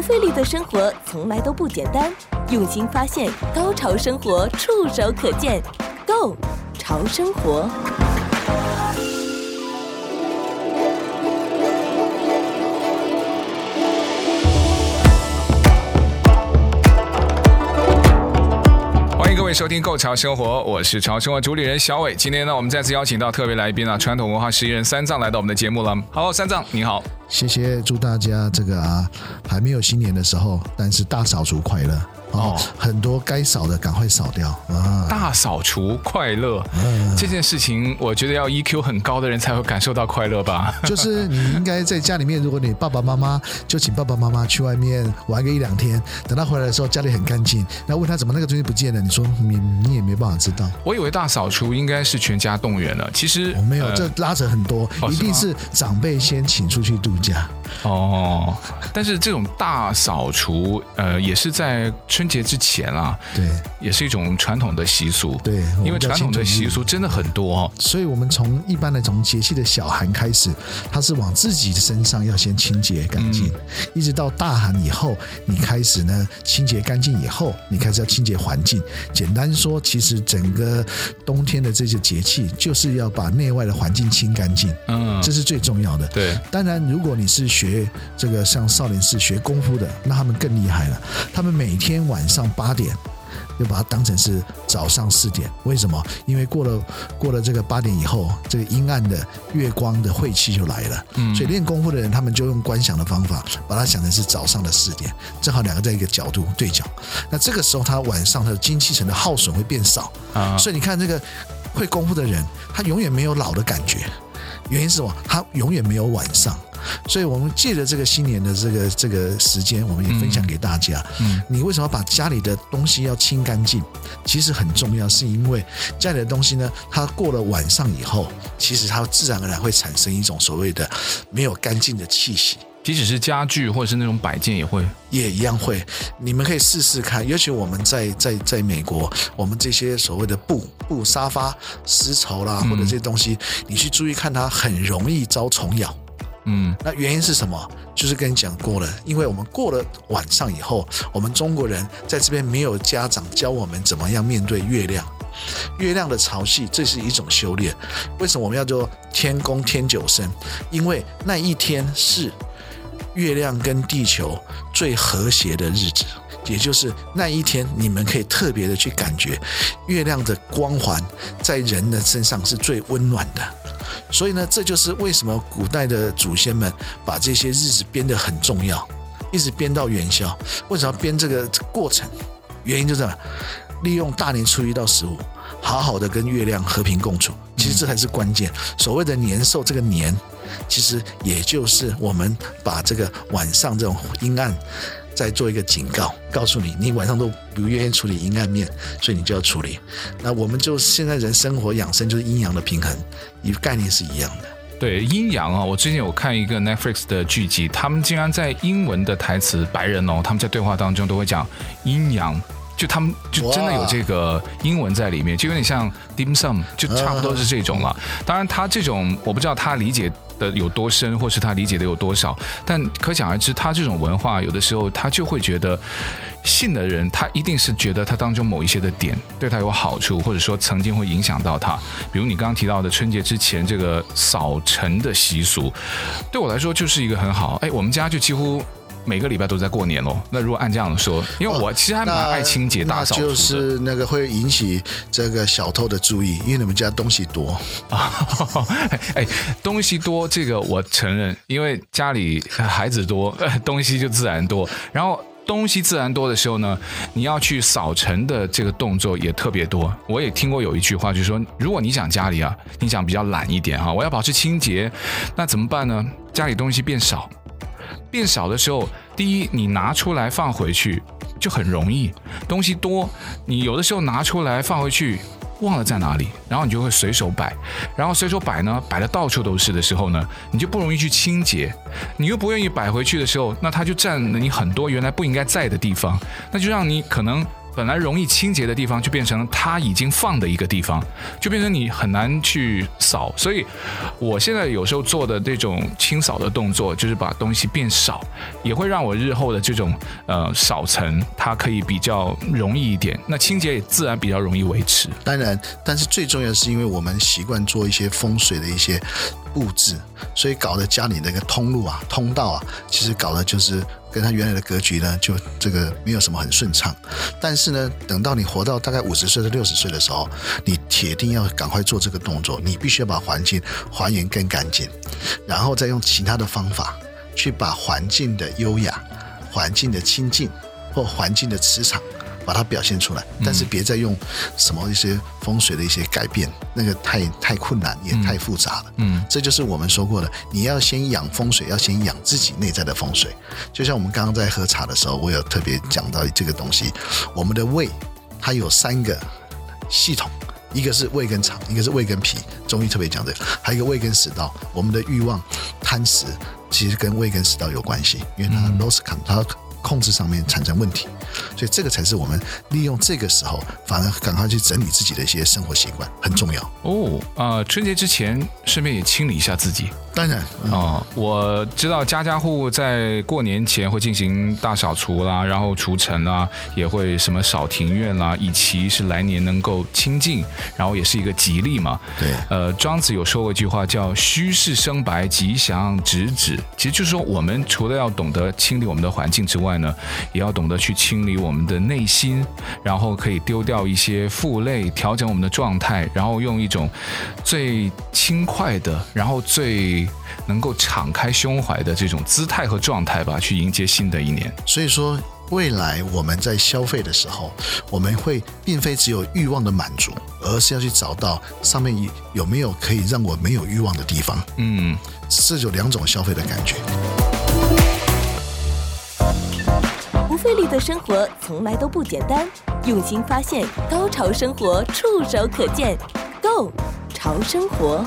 不费力的生活从来都不简单，用心发现，高潮生活触手可见 Go 潮生活。欢迎各位收听《Go 潮生活》，我是潮生活主理人小伟。今天呢，我们再次邀请到特别来宾啊，传统文化实验人三藏来到我们的节目了。Hello，三藏，你好。谢谢，祝大家这个啊，还没有新年的时候，但是大扫除快乐。哦，很多该扫的赶快扫掉啊！大扫除快乐，嗯，这件事情我觉得要 EQ 很高的人才会感受到快乐吧。就是你应该在家里面，如果你爸爸妈妈就请爸爸妈妈去外面玩个一两天，等他回来的时候家里很干净，那问他怎么那个东西不见了，你说你你也没办法知道。我以为大扫除应该是全家动员了，其实我没有，这拉扯很多，一定是长辈先请出去度假。哦，但是这种大扫除，呃，也是在春节之前啦，对，也是一种传统的习俗，对，因为传统的习俗真的很多哦，所以我们从一般的从节气的小寒开始，它是往自己的身上要先清洁干净，嗯、一直到大寒以后，你开始呢清洁干净以后，你开始要清洁环境。简单说，其实整个冬天的这些节气，就是要把内外的环境清干净，嗯，这是最重要的。对，当然如果你是学这个像少林寺学功夫的，那他们更厉害了。他们每天晚上八点，就把它当成是早上四点。为什么？因为过了过了这个八点以后，这个阴暗的月光的晦气就来了。嗯，所以练功夫的人，他们就用观想的方法，把它想成是早上的四点，正好两个在一个角度对角。那这个时候，他晚上他的精气神的耗损会变少啊。所以你看，这个会功夫的人，他永远没有老的感觉。原因是什么？他永远没有晚上。所以，我们借着这个新年的这个这个时间，我们也分享给大家。嗯，你为什么把家里的东西要清干净？其实很重要，是因为家里的东西呢，它过了晚上以后，其实它自然而然会产生一种所谓的没有干净的气息。即使是家具或者是那种摆件，也会也一样会。你们可以试试看，尤其我们在在在美国，我们这些所谓的布布沙发、丝绸啦，或者这些东西，你去注意看，它很容易遭虫咬。嗯，那原因是什么？就是跟你讲过了，因为我们过了晚上以后，我们中国人在这边没有家长教我们怎么样面对月亮，月亮的潮汐，这是一种修炼。为什么我们要做天宫天九生？因为那一天是月亮跟地球最和谐的日子，也就是那一天，你们可以特别的去感觉月亮的光环在人的身上是最温暖的。所以呢，这就是为什么古代的祖先们把这些日子编得很重要，一直编到元宵。为什么要编这个过程？原因就是利用大年初一到十五，好好的跟月亮和平共处。其实这才是关键。所谓的年兽，这个年，其实也就是我们把这个晚上这种阴暗。再做一个警告，告诉你，你晚上都不愿意处理阴暗面，所以你就要处理。那我们就现在人生活养生就是阴阳的平衡，一概念是一样的。对阴阳啊，我最近有看一个 Netflix 的剧集，他们竟然在英文的台词，白人哦，他们在对话当中都会讲阴阳，就他们就真的有这个英文在里面，就有点像 dim sum，就差不多是这种了。当然，他这种我不知道他理解。的有多深，或是他理解的有多少，但可想而知，他这种文化有的时候他就会觉得，信的人他一定是觉得他当中某一些的点对他有好处，或者说曾经会影响到他。比如你刚刚提到的春节之前这个扫尘的习俗，对我来说就是一个很好。哎，我们家就几乎。每个礼拜都在过年喽。那如果按这样说，因为我其实还蛮爱清洁打扫，就是那个会引起这个小偷的注意，因为你们家东西多啊。哎，东西多这个我承认，因为家里孩子多，东西就自然多。然后东西自然多的时候呢，你要去扫尘的这个动作也特别多。我也听过有一句话，就是说，如果你想家里啊，你想比较懒一点哈，我要保持清洁，那怎么办呢？家里东西变少。变少的时候，第一，你拿出来放回去就很容易；东西多，你有的时候拿出来放回去忘了在哪里，然后你就会随手摆，然后随手摆呢，摆的到处都是的时候呢，你就不容易去清洁。你又不愿意摆回去的时候，那它就占了你很多原来不应该在的地方，那就让你可能本来容易清洁的地方，就变成它已经放的一个地方，就变成你很难去扫。所以，我现在有时候做的这种清扫的动作，就是把东西变少，也会让我日后的这种呃扫尘，它可以比较容易一点。那清洁也自然比较容易维持。当然，但是最重要的是，因为我们习惯做一些风水的一些布置，所以搞得家里那个通路啊、通道啊，其实搞的就是。跟他原来的格局呢，就这个没有什么很顺畅。但是呢，等到你活到大概五十岁到六十岁的时候，你铁定要赶快做这个动作。你必须要把环境还原更干净，然后再用其他的方法去把环境的优雅、环境的清净或环境的磁场。把它表现出来，但是别再用什么一些风水的一些改变，那个太太困难也太复杂了。嗯，这就是我们说过的，你要先养风水，要先养自己内在的风水。就像我们刚刚在喝茶的时候，我有特别讲到这个东西。我们的胃它有三个系统，一个是胃跟肠，一个是胃跟脾。中医特别讲这个，还有一个胃跟食道。我们的欲望、贪食其实跟胃跟食道有关系，因为它 loss control 控制上面产生问题，所以这个才是我们利用这个时候，反而赶快去整理自己的一些生活习惯，很重要哦。啊、呃，春节之前顺便也清理一下自己。当然，嗯、哦，我知道家家户户在过年前会进行大扫除啦，然后除尘啦，也会什么扫庭院啦，以期是来年能够清净，然后也是一个吉利嘛。对，呃，庄子有说过一句话叫“虚室生白，吉祥直指”，其实就是说，我们除了要懂得清理我们的环境之外呢，也要懂得去清理我们的内心，然后可以丢掉一些负累，调整我们的状态，然后用一种最轻快的，然后最能够敞开胸怀的这种姿态和状态吧，去迎接新的一年。所以说，未来我们在消费的时候，我们会并非只有欲望的满足，而是要去找到上面有没有可以让我没有欲望的地方。嗯，这有两种消费的感觉。费力的生活从来都不简单，用心发现，高潮生活触手可见 Go 潮生活。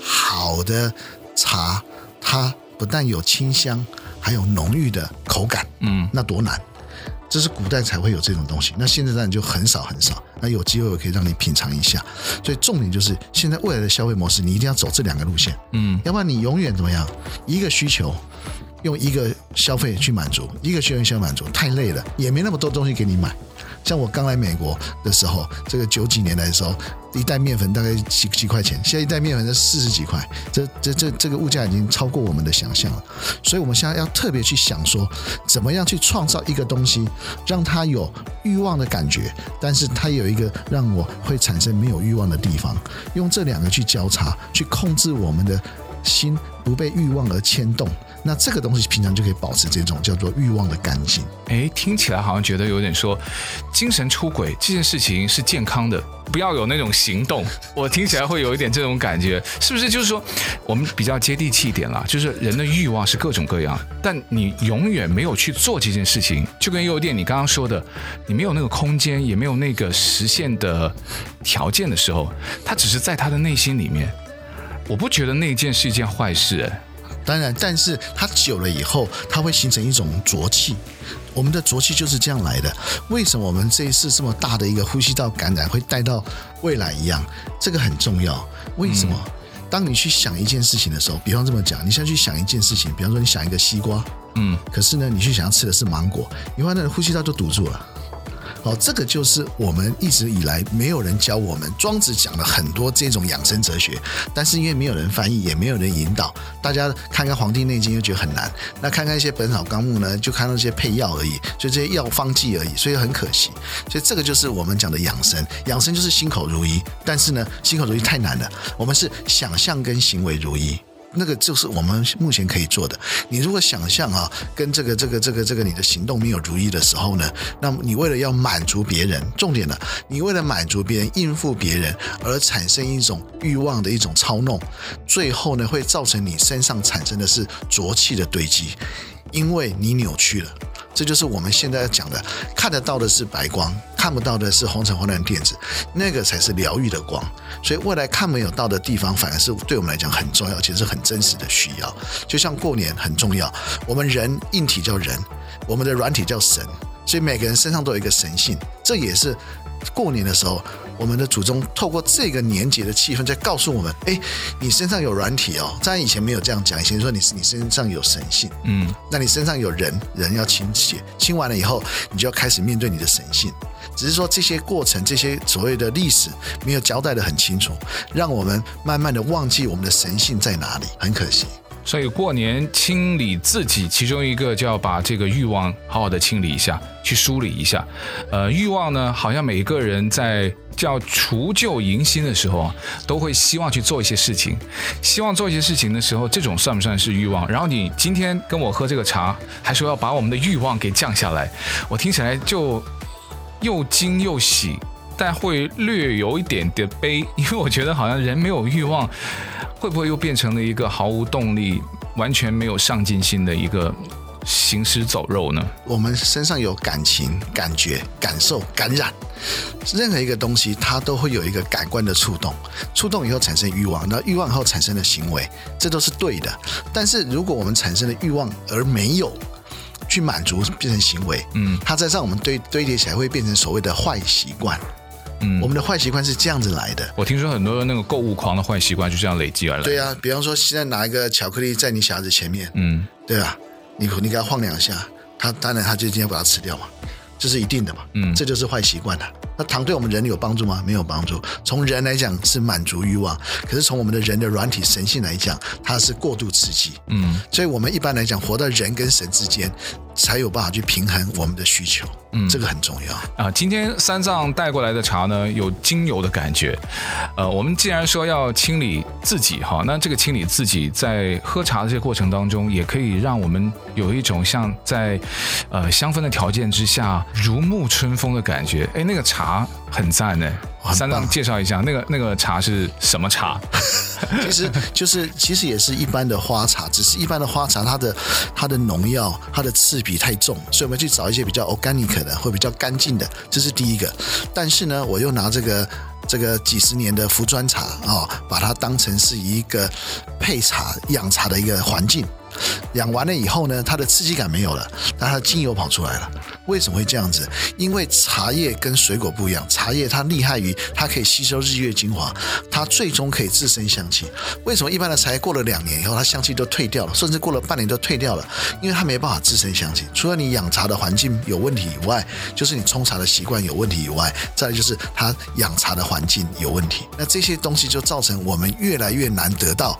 好的茶，它不但有清香，还有浓郁的口感。嗯，那多难！这是古代才会有这种东西，那现在当然就很少很少。那有机会我可以让你品尝一下。所以重点就是，现在未来的消费模式，你一定要走这两个路线。嗯，要不然你永远怎么样？一个需求用一个消费去满足，一个需求去满足，太累了，也没那么多东西给你买。像我刚来美国的时候，这个九几年来的时候，一袋面粉大概几几块钱，现在一袋面粉是四十几块，这这这这个物价已经超过我们的想象了。所以，我们现在要特别去想说，怎么样去创造一个东西，让它有欲望的感觉，但是它有一个让我会产生没有欲望的地方，用这两个去交叉，去控制我们的心不被欲望而牵动。那这个东西平常就可以保持这种叫做欲望的干净。诶，听起来好像觉得有点说，精神出轨这件事情是健康的，不要有那种行动。我听起来会有一点这种感觉，是不是？就是说，我们比较接地气一点啦，就是人的欲望是各种各样，但你永远没有去做这件事情，就跟有点你刚刚说的，你没有那个空间，也没有那个实现的条件的时候，他只是在他的内心里面，我不觉得那件是一件坏事。当然，但是它久了以后，它会形成一种浊气。我们的浊气就是这样来的。为什么我们这一次这么大的一个呼吸道感染会带到未来一样？这个很重要。为什么？当你去想一件事情的时候，比方这么讲，你现在去想一件事情，比方说你想一个西瓜，嗯，可是呢，你去想要吃的是芒果，你发现呼吸道就堵住了。哦，这个就是我们一直以来没有人教我们。庄子讲了很多这种养生哲学，但是因为没有人翻译，也没有人引导，大家看看《黄帝内经》又觉得很难，那看看一些《本草纲目》呢，就看到一些配药而已，所以这些药方剂而已，所以很可惜。所以这个就是我们讲的养生，养生就是心口如一，但是呢，心口如一太难了，我们是想象跟行为如一。那个就是我们目前可以做的。你如果想象啊，跟这个这个这个这个你的行动没有如意的时候呢，那么你为了要满足别人，重点呢，你为了满足别人、应付别人而产生一种欲望的一种操弄，最后呢，会造成你身上产生的是浊气的堆积，因为你扭曲了。这就是我们现在要讲的，看得到的是白光，看不到的是红橙黄蓝靛紫，那个才是疗愈的光。所以未来看没有到的地方，反而是对我们来讲很重要，其实是很真实的需要。就像过年很重要，我们人硬体叫人，我们的软体叫神，所以每个人身上都有一个神性，这也是过年的时候。我们的祖宗透过这个年节的气氛，在告诉我们：哎，你身上有软体哦。当然以前没有这样讲，以前说你你身上有神性，嗯，那你身上有人，人要清洗，清完了以后，你就要开始面对你的神性。只是说这些过程，这些所谓的历史没有交代的很清楚，让我们慢慢的忘记我们的神性在哪里，很可惜。所以过年清理自己，其中一个就要把这个欲望好好的清理一下，去梳理一下。呃，欲望呢，好像每个人在叫除旧迎新的时候啊，都会希望去做一些事情，希望做一些事情的时候，这种算不算是欲望？然后你今天跟我喝这个茶，还说要把我们的欲望给降下来，我听起来就又惊又喜，但会略有一点点悲，因为我觉得好像人没有欲望。会不会又变成了一个毫无动力、完全没有上进心的一个行尸走肉呢？我们身上有感情、感觉、感受、感染，任何一个东西它都会有一个感官的触动，触动以后产生欲望，那欲望以后产生的行为，这都是对的。但是如果我们产生了欲望而没有去满足，变成行为，嗯，它再让我们堆堆叠起来，会变成所谓的坏习惯。嗯，我们的坏习惯是这样子来的。我听说很多那个购物狂的坏习惯就这样累积而来。对啊，比方说现在拿一个巧克力在你小孩子前面，嗯，对啊，你你给他晃两下，他当然他就今天把它吃掉嘛，这是一定的嘛，嗯，这就是坏习惯了。那糖对我们人有帮助吗？没有帮助。从人来讲是满足欲望，可是从我们的人的软体神性来讲，它是过度刺激，嗯，所以我们一般来讲活在人跟神之间。才有办法去平衡我们的需求，嗯，这个很重要啊。今天三藏带过来的茶呢，有精油的感觉。呃，我们既然说要清理自己哈，那这个清理自己在喝茶的这个过程当中，也可以让我们有一种像在呃香氛的条件之下如沐春风的感觉。哎，那个茶很赞呢。三藏介绍一下，那个那个茶是什么茶？其实就是其实也是一般的花茶，只是一般的花茶，它的它的农药、它的刺鼻太重，所以我们去找一些比较 organic 的，会比较干净的，这是第一个。但是呢，我又拿这个这个几十年的茯砖茶啊、把它当成是一个配茶养茶的一个环境。养完了以后呢，它的刺激感没有了，但它的精油跑出来了。为什么会这样子？因为茶叶跟水果不一样，茶叶它厉害于它可以吸收日月精华，它最终可以自身香气。为什么一般的茶叶过了两年以后，它香气都退掉了，甚至过了半年都退掉了？因为它没办法自身香气。除了你养茶的环境有问题以外，就是你冲茶的习惯有问题以外，再来就是它养茶的环境有问题。那这些东西就造成我们越来越难得到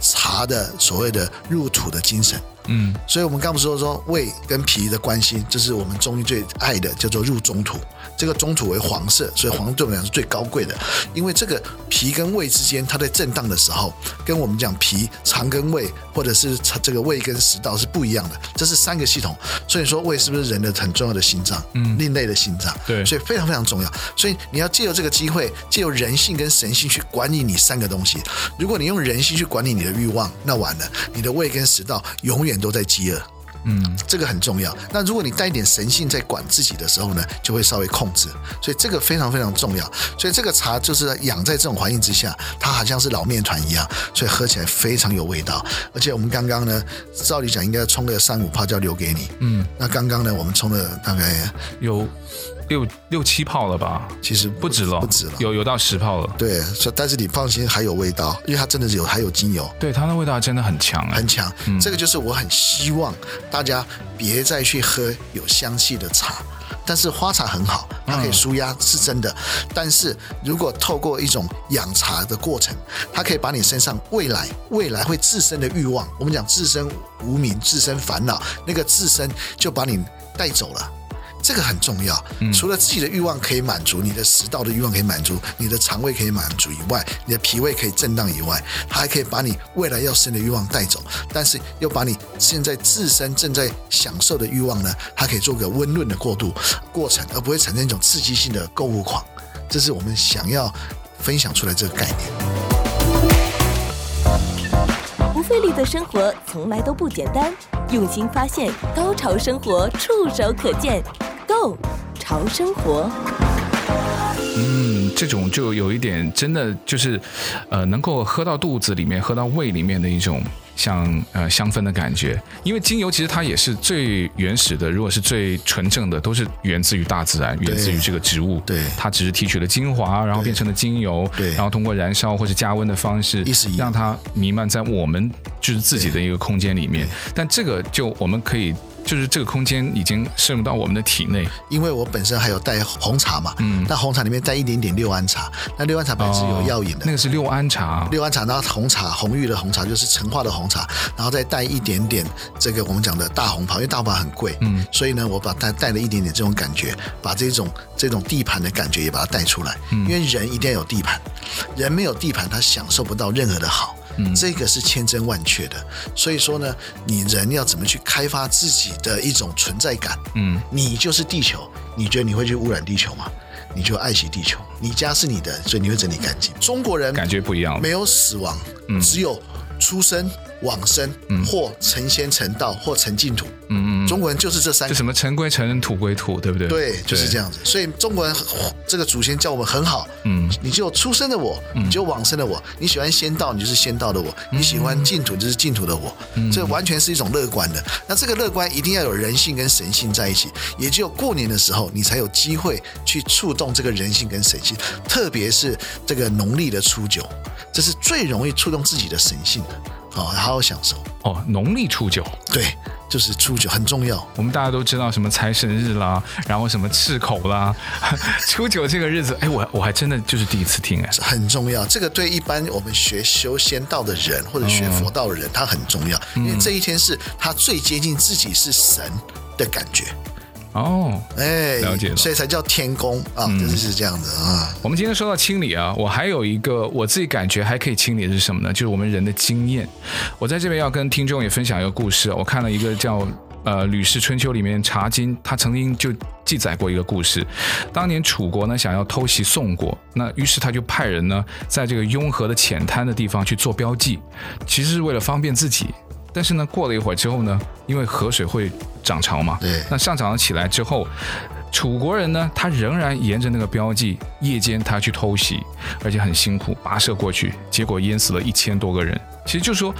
茶的所谓的入土的。精神，嗯，所以我们刚不是说说胃跟脾的关系，这是我们中医最爱的，叫做入中土。这个中土为黄色，所以黄对我们来讲是最高贵的。因为这个脾跟胃之间，它在震荡的时候，跟我们讲脾肠跟胃，或者是这个胃跟食道是不一样的。这是三个系统，所以说胃是不是人的很重要的心脏？嗯，另类的心脏。对，所以非常非常重要。所以你要借由这个机会，借由人性跟神性去管理你三个东西。如果你用人性去管理你的欲望，那完了，你的胃跟食道永远都在饥饿。嗯，这个很重要。那如果你带一点神性在管自己的时候呢，就会稍微控制。所以这个非常非常重要。所以这个茶就是养在这种环境之下，它好像是老面团一样，所以喝起来非常有味道。而且我们刚刚呢，照理讲应该冲个三五泡就要留给你。嗯，那刚刚呢，我们冲了大概有。六六七泡了吧？其实不止了，不止了，有有到十泡了。对，但是你放心，还有味道，因为它真的是有还有精油。对，它的味道真的很强，很强。嗯，这个就是我很希望大家别再去喝有香气的茶。但是花茶很好，它可以舒压，是真的。但是如果透过一种养茶的过程，它可以把你身上未来未来会自身的欲望，我们讲自身无名、自身烦恼，那个自身就把你带走了。这个很重要，除了自己的欲望可以满足，你的食道的欲望可以满足，你的肠胃可以满足以外，你的脾胃可以震荡以外，它还可以把你未来要生的欲望带走，但是又把你现在自身正在享受的欲望呢，它可以做个温润的过渡过程，而不会产生一种刺激性的购物狂。这是我们想要分享出来这个概念。不费力的生活从来都不简单，用心发现，高潮生活触手可见 Go 潮生活。嗯，这种就有一点真的就是，呃，能够喝到肚子里面、喝到胃里面的一种像呃香氛的感觉。因为精油其实它也是最原始的，如果是最纯正的，都是源自于大自然，源自于这个植物。对，它只是提取了精华，然后变成了精油，对，然后通过燃烧或者加温的方式，让它弥漫在我们就是自己的一个空间里面。但这个就我们可以。就是这个空间已经渗入到我们的体内，因为我本身还有带红茶嘛，嗯，那红茶里面带一点点六安茶，那六安茶本身是有药引的，哦，那个是六安茶，六安茶，然后红茶红玉的红茶就是陈化的红茶，然后再带一点点这个我们讲的大红袍，因为大红袍很贵，嗯，所以呢，我把它带了一点点这种感觉，把这种这种地盘的感觉也把它带出来，嗯，因为人一定要有地盘，人没有地盘，他享受不到任何的好。嗯，这个是千真万确的，所以说呢，你人要怎么去开发自己的一种存在感？嗯，你就是地球，你觉得你会去污染地球吗？你就爱惜地球，你家是你的，所以你会整理干净。中国人感觉不一样，没有死亡，嗯，只有出生。往生，或成仙成道，或成净土。嗯嗯，中国人就是这三个，就什么尘归尘，土归土，对不对？对，就是这样子。所以中国人这个祖先叫我们很好。嗯，你就出生的我，你就往生的我。你喜欢仙道，你就是仙道的我；你喜欢净土，就是净土的我。这完全是一种乐观的。那这个乐观一定要有人性跟神性在一起，也只有过年的时候，你才有机会去触动这个人性跟神性。特别是这个农历的初九，这是最容易触动自己的神性的。哦，好好享受哦。农历初九，对，就是初九很重要。我们大家都知道什么财神日啦，然后什么赤口啦，初九这个日子，哎，我我还真的就是第一次听哎，很重要。这个对一般我们学修仙道的人或者学佛道的人，他很重要，因为这一天是他最接近自己是神的感觉。哦，哎，了解了，所以才叫天宫啊，就是是这样的啊。我们今天说到清理啊，我还有一个我自己感觉还可以清理的是什么呢？就是我们人的经验。我在这边要跟听众也分享一个故事。我看了一个叫呃《吕氏春秋》里面《查经》，他曾经就记载过一个故事。当年楚国呢想要偷袭宋国，那于是他就派人呢在这个雍和的浅滩的地方去做标记，其实是为了方便自己。但是呢，过了一会儿之后呢，因为河水会涨潮嘛，对，那上涨了起来之后，楚国人呢，他仍然沿着那个标记，夜间他去偷袭，而且很辛苦，跋涉过去，结果淹死了一千多个人。其实就是说，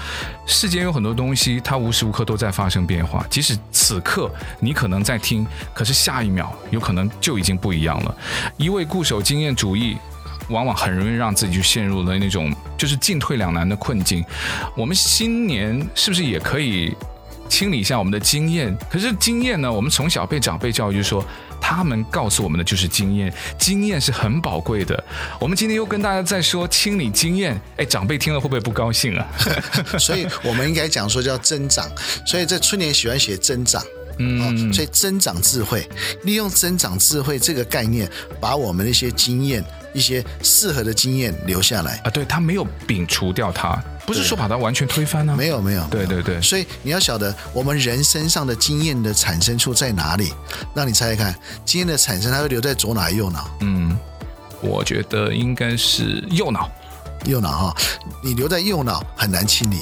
世间有很多东西，它无时无刻都在发生变化。即使此刻你可能在听，可是下一秒有可能就已经不一样了。一味固守经验主义。往往很容易让自己就陷入了那种就是进退两难的困境。我们新年是不是也可以清理一下我们的经验？可是经验呢？我们从小被长辈教育，就说他们告诉我们的就是经验，经验是很宝贵的。我们今天又跟大家在说清理经验，哎，长辈听了会不会不高兴啊？所以我们应该讲说叫增长。所以这春年喜欢写增长。嗯，所以增长智慧，利用增长智慧这个概念，把我们的一些经验、一些适合的经验留下来啊。对，他没有摒除掉它，不是说把它完全推翻呢、啊。没有，没有。对对对。所以你要晓得，我们人身上的经验的产生处在哪里？让你猜猜看，经验的产生它会留在左脑还是右脑？嗯，我觉得应该是右脑。右脑哈，你留在右脑很难清理，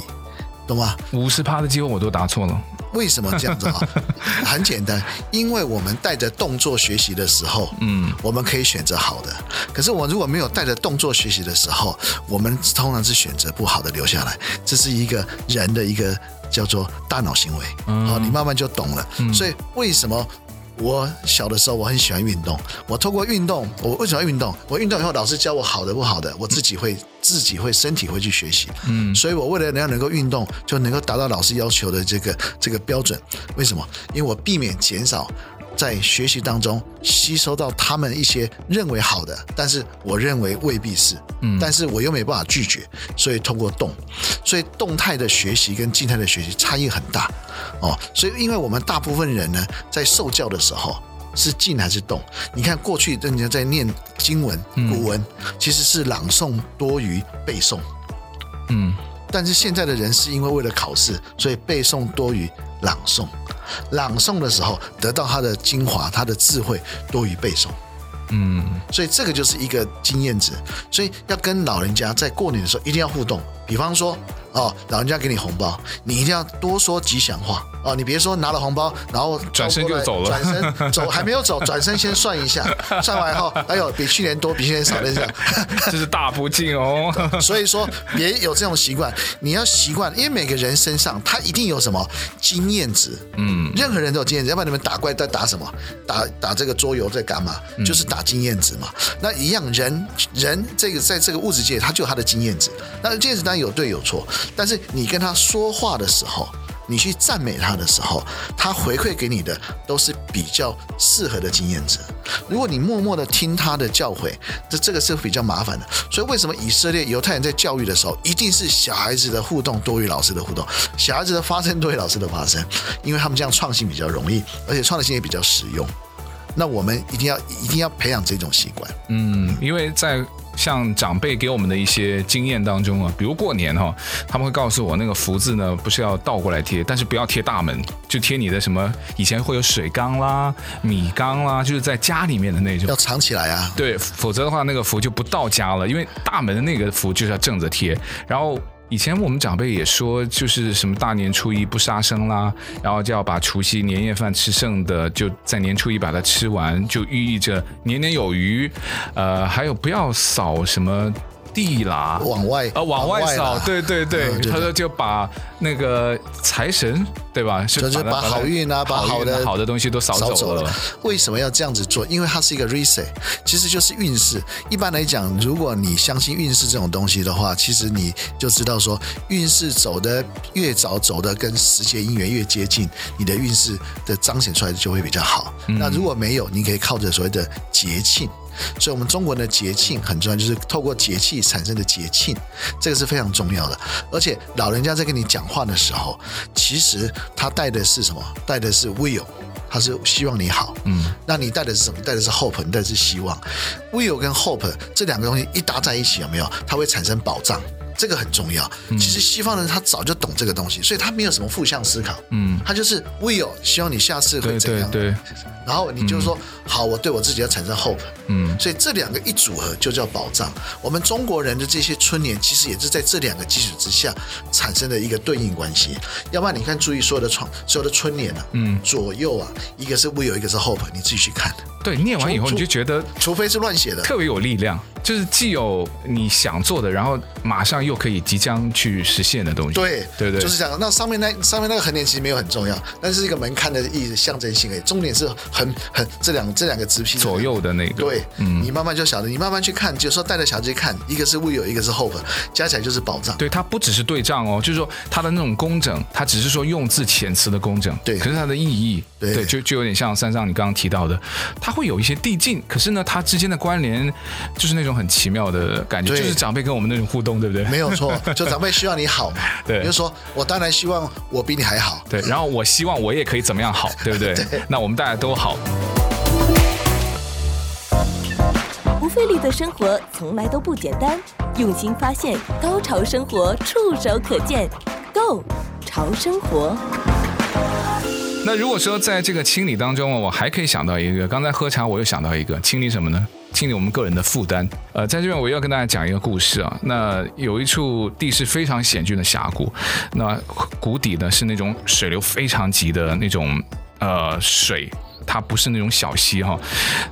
懂吗？五十趴的机会我都答错了。为什么这样子啊？很简单，因为我们带着动作学习的时候，嗯，我们可以选择好的。可是我如果没有带着动作学习的时候，我们通常是选择不好的留下来。这是一个人的一个叫做大脑行为。好，你慢慢就懂了。所以为什么？我小的时候，我很喜欢运动。我透过运动，我为什么要运动？我运动以后，老师教我好的不好的，我自己会自己会身体会去学习。嗯，所以我为了能能够运动，就能够达到老师要求的这个这个标准。为什么？因为我避免减少。在学习当中吸收到他们一些认为好的，但是我认为未必是，嗯，但是我又没办法拒绝，所以通过动，所以动态的学习跟静态的学习差异很大，哦，所以因为我们大部分人呢，在受教的时候是静还是动？你看过去人家在念经文古文，其实是朗诵多于背诵，嗯，但是现在的人是因为为了考试，所以背诵多于朗诵。朗诵的时候得到他的精华，他的智慧多于背诵，嗯，所以这个就是一个经验值。所以要跟老人家在过年的时候一定要互动，比方说。哦，老人家给你红包，你一定要多说吉祥话哦。你别说拿了红包，然后转身就走了，转身 走还没有走，转身先算一下，算完以后，哎呦，比去年多，比去年少了这样，这是大不敬哦。所以说，别有这种习惯，你要习惯，因为每个人身上他一定有什么经验值，嗯，任何人都有经验值，要不然你们打怪在打什么？打打这个桌游在干嘛？就是打经验值嘛。嗯、那一样，人人这个在这个物质界，他就有他的经验值，那经验值当然有对有错。但是你跟他说话的时候，你去赞美他的时候，他回馈给你的都是比较适合的经验值。如果你默默的听他的教诲，这这个是比较麻烦的。所以为什么以色列犹太人在教育的时候，一定是小孩子的互动多于老师的互动，小孩子的发声多于老师的发声，因为他们这样创新比较容易，而且创新也比较实用。那我们一定要一定要培养这种习惯。嗯，因为在。像长辈给我们的一些经验当中啊，比如过年哈，他们会告诉我那个福字呢，不是要倒过来贴，但是不要贴大门，就贴你的什么以前会有水缸啦、米缸啦，就是在家里面的那种，要藏起来啊。对，否则的话那个福就不到家了，因为大门的那个福就是要正着贴，然后。以前我们长辈也说，就是什么大年初一不杀生啦，然后就要把除夕年夜饭吃剩的，就在年初一把它吃完，就寓意着年年有余。呃，还有不要扫什么地啦，往外呃往外扫，对对对，嗯、他说就把那个财神对吧，就是把好运啊，把好的好的东西都扫走了。为什么要这样子做？因为它是一个 reset，其实就是运势。一般来讲，如果你相信运势这种东西的话，其实你就知道说，运势走的越早，走的跟时节姻缘越接近，你的运势的彰显出来就会比较好。嗯、那如果没有，你可以靠着所谓的节庆。所以，我们中国人的节庆很重要，就是透过节气产生的节庆，这个是非常重要的。而且，老人家在跟你讲话的时候，其实他带的是什么？带的是 will，他是希望你好。嗯，那你带的是什么？带的是 hope，你带的是希望。will 跟 hope 这两个东西一搭在一起，有没有？它会产生保障。这个很重要。其实西方人他早就懂这个东西，所以他没有什么负向思考。嗯，他就是 will，希望你下次会怎样。对对对。然后你就说、嗯、好，我对我自己要产生 hope。嗯，所以这两个一组合就叫保障。我们中国人的这些春联，其实也是在这两个基础之下产生的一个对应关系。要不然你看，注意所有的创所有的春联啊，嗯，左右啊，一个是 will，一个是 hope，你自己去看。对，念完以后你就觉得，除非是乱写的，特别有力量，就是既有你想做的，然后马上又可以即将去实现的东西。对对对，就是这样。那上面那上面那个横点其实没有很重要，但是一个门槛的意思象征性诶，重点是很很这两这两个直批左右的那个。对，嗯，你慢慢就晓得，你慢慢去看，有时候带着小孩去看，一个是 will，一个是 hope，加起来就是保障。对，它不只是对仗哦，就是说它的那种工整，它只是说用字遣词的工整，对，可是它的意义，对，对就就有点像三上你刚刚提到的，它会有一些递进。可是呢，它之间的关联就是那种很奇妙的感觉，就是长辈跟我们那种互动，对不对？没有错，就长辈希望你好嘛。对，比如说我当然希望我比你还好。对，然后我希望我也可以怎么样好，对不对？对，那我们大家都好。不费力的生活从来都不简单，用心发现，高潮生活触手可见 Go 潮生活。那如果说在这个清理当中，我还可以想到一个，刚才喝茶我又想到一个，清理什么呢？清理我们个人的负担。呃，在这边我又要跟大家讲一个故事啊。那有一处地势非常险峻的峡谷，那谷底呢是那种水流非常急的那种呃水，它不是那种小溪哈，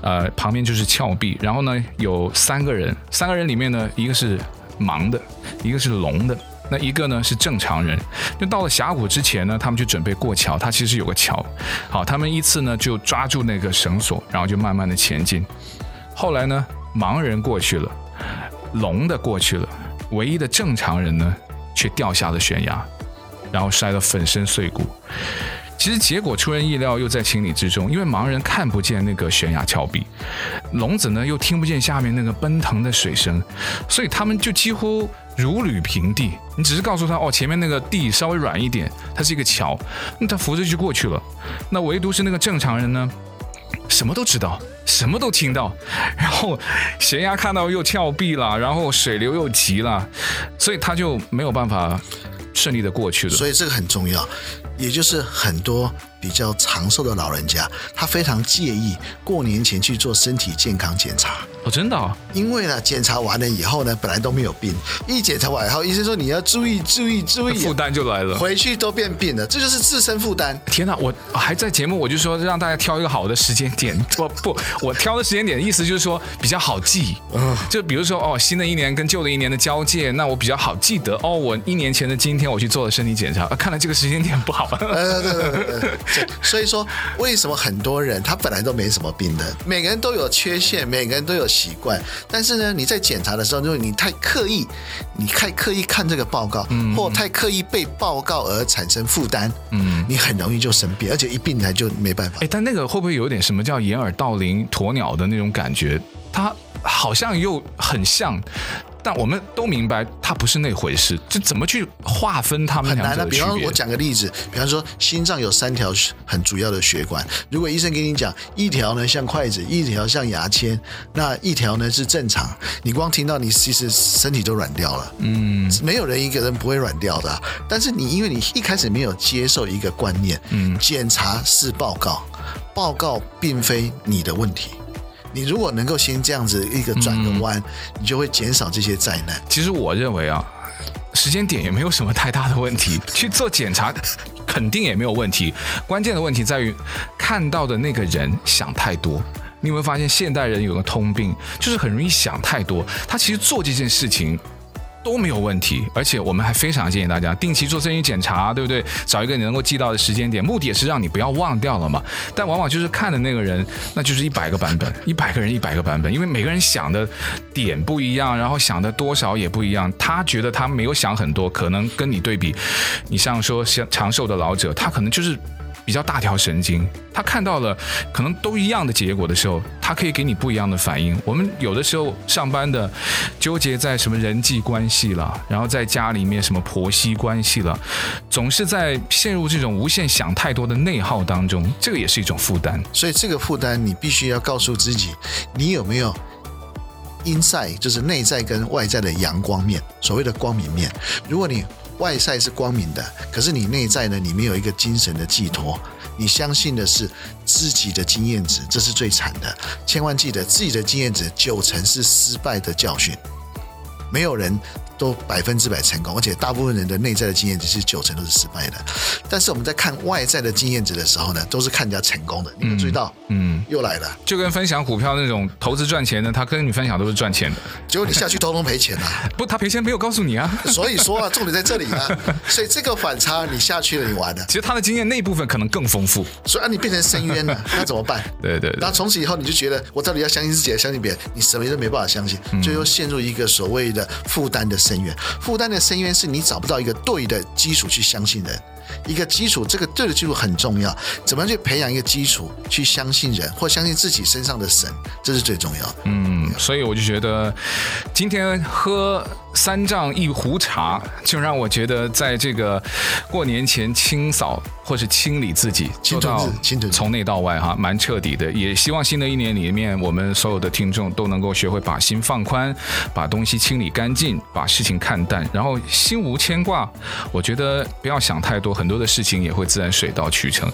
呃旁边就是峭壁，然后呢有三个人，三个人里面呢一个是盲的，一个是聋的。那一个呢是正常人，就到了峡谷之前呢，他们就准备过桥。它其实有个桥，好，他们依次呢就抓住那个绳索，然后就慢慢的前进。后来呢，盲人过去了，聋的过去了，唯一的正常人呢却掉下了悬崖，然后摔得粉身碎骨。其实结果出人意料，又在情理之中，因为盲人看不见那个悬崖峭壁，聋子呢又听不见下面那个奔腾的水声，所以他们就几乎如履平地。你只是告诉他哦，前面那个地稍微软一点，它是一个桥，那他扶着就过去了。那唯独是那个正常人呢，什么都知道，什么都听到，然后悬崖看到又峭壁了，然后水流又急了，所以他就没有办法顺利的过去了。所以这个很重要。也就是很多比较长寿的老人家，他非常介意过年前去做身体健康检查。哦，真的啊？因为呢，检查完了以后呢，本来都没有病，一检查完以后，医生说你要注意注意注意，负担就来了，回去都变病了，这就是自身负担。天哪，我还在节目我就说让大家挑一个好的时间点，不不，我挑的时间点的意思就是说比较好记，嗯，就比如说哦，新的一年跟旧的一年的交界，那我比较好记得哦，我一年前的今天我去做了身体检查，啊，看来这个时间点不好。呃，对对对对，所以说为什么很多人他本来都没什么病的，每个人都有缺陷，每个人都有习惯，但是呢，你在检查的时候，如果你太刻意，你太刻意看这个报告，嗯，或太刻意被报告而产生负担，嗯，你很容易就生病，而且一病来就没办法。哎，但那个会不会有点什么叫掩耳盗铃、鸵鸟的那种感觉？它好像又很像。但我们都明白，它不是那回事。就怎么去划分它们？很难的。比方我讲个例子，比方说心脏有三条很主要的血管，如果医生给你讲一条呢像筷子，一条像牙签，那一条呢是正常，你光听到你其实身体都软掉了。嗯，没有人一个人不会软掉的。但是你因为你一开始没有接受一个观念，嗯，检查是报告，报告并非你的问题。你如果能够先这样子一个转个弯，嗯、你就会减少这些灾难。其实我认为啊，时间点也没有什么太大的问题，去做检查肯定也没有问题。关键的问题在于看到的那个人想太多。你有没有发现现代人有个通病，就是很容易想太多。他其实做这件事情。都没有问题，而且我们还非常建议大家定期做身体检查，对不对？找一个你能够记到的时间点，目的也是让你不要忘掉了嘛。但往往就是看的那个人，那就是一百个版本，一百个人一百个版本，因为每个人想的点不一样，然后想的多少也不一样。他觉得他没有想很多，可能跟你对比，你像说像长寿的老者，他可能就是。比较大条神经，他看到了可能都一样的结果的时候，他可以给你不一样的反应。我们有的时候上班的纠结在什么人际关系了，然后在家里面什么婆媳关系了，总是在陷入这种无限想太多的内耗当中，这个也是一种负担。所以这个负担你必须要告诉自己，你有没有 inside，就是内在跟外在的阳光面，所谓的光明面。如果你外在是光明的，可是你内在呢？你没有一个精神的寄托，你相信的是自己的经验值，这是最惨的。千万记得，自己的经验值九成是失败的教训，没有人。都百分之百成功，而且大部分人的内在的经验值是九成都是失败的。但是我们在看外在的经验值的时候呢，都是看人家成功的。你们注意到？嗯，又来了，就跟分享股票那种投资赚钱的，他跟你分享都是赚钱的，结果你下去通通赔钱了啊。不，他赔钱没有告诉你啊。所以说啊，重点在这里啊。所以这个反差你下去了，你完了。其实他的经验那一部分可能更丰富。所以啊，你变成深渊了，那怎么办？对，对对。然后从此以后，你就觉得我到底要相信自己，还是相信别人？你什么都没办法相信，最后陷入一个所谓的负担的深渊。负担。的深渊是你找不到一个对的基础去相信人，一个基础，这个对的基础很重要。怎么样去培养一个基础去相信人，或相信自己身上的神，这是最重要的。嗯，所以我就觉得今天喝三丈一壶茶，就让我觉得在这个过年前清扫或是清理自己，做到从内到外哈，蛮彻底的。也希望新的一年里面，我们所有的听众都能够学会把心放宽，把东西清理干净，把事情看淡，然后心无牵挂。我觉得不要想太多，很多的事情也会自然水到渠成。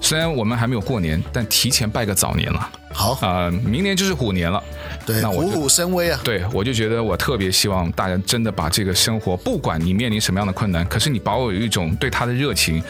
虽然我们还没有过年，但提前拜个早年了。好啊、呃，明年就是虎年了。对，那我虎虎生威啊！对，我就觉得我特别希望大家真的把这个生活，不管你面临什么样的困难，可是你保有一种对他的热情，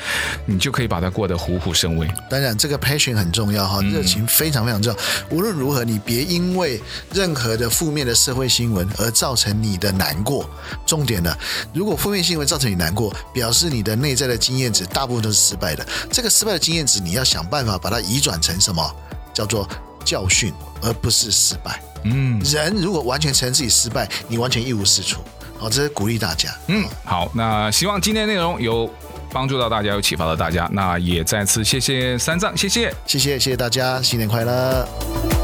你就可以把它过得虎虎生威。当然，这个 passion 很重要哈，热情非常非常重要。嗯、无论如何，你别因为任何的负面的社会新闻而造成你的难过。重点呢，如果负面新闻造成你难过，表示你的内在的经验值大部分都是失败的。这个失败的经验值，你要想办法把它移转成什么？叫做教训，而不是失败。嗯，人如果完全承认自己失败，你完全一无是处。好，这是鼓励大家。嗯，好，那希望今天内容有帮助到大家，有启发到大家。那也再次谢谢三藏，谢谢，谢谢，谢谢大家，新年快乐。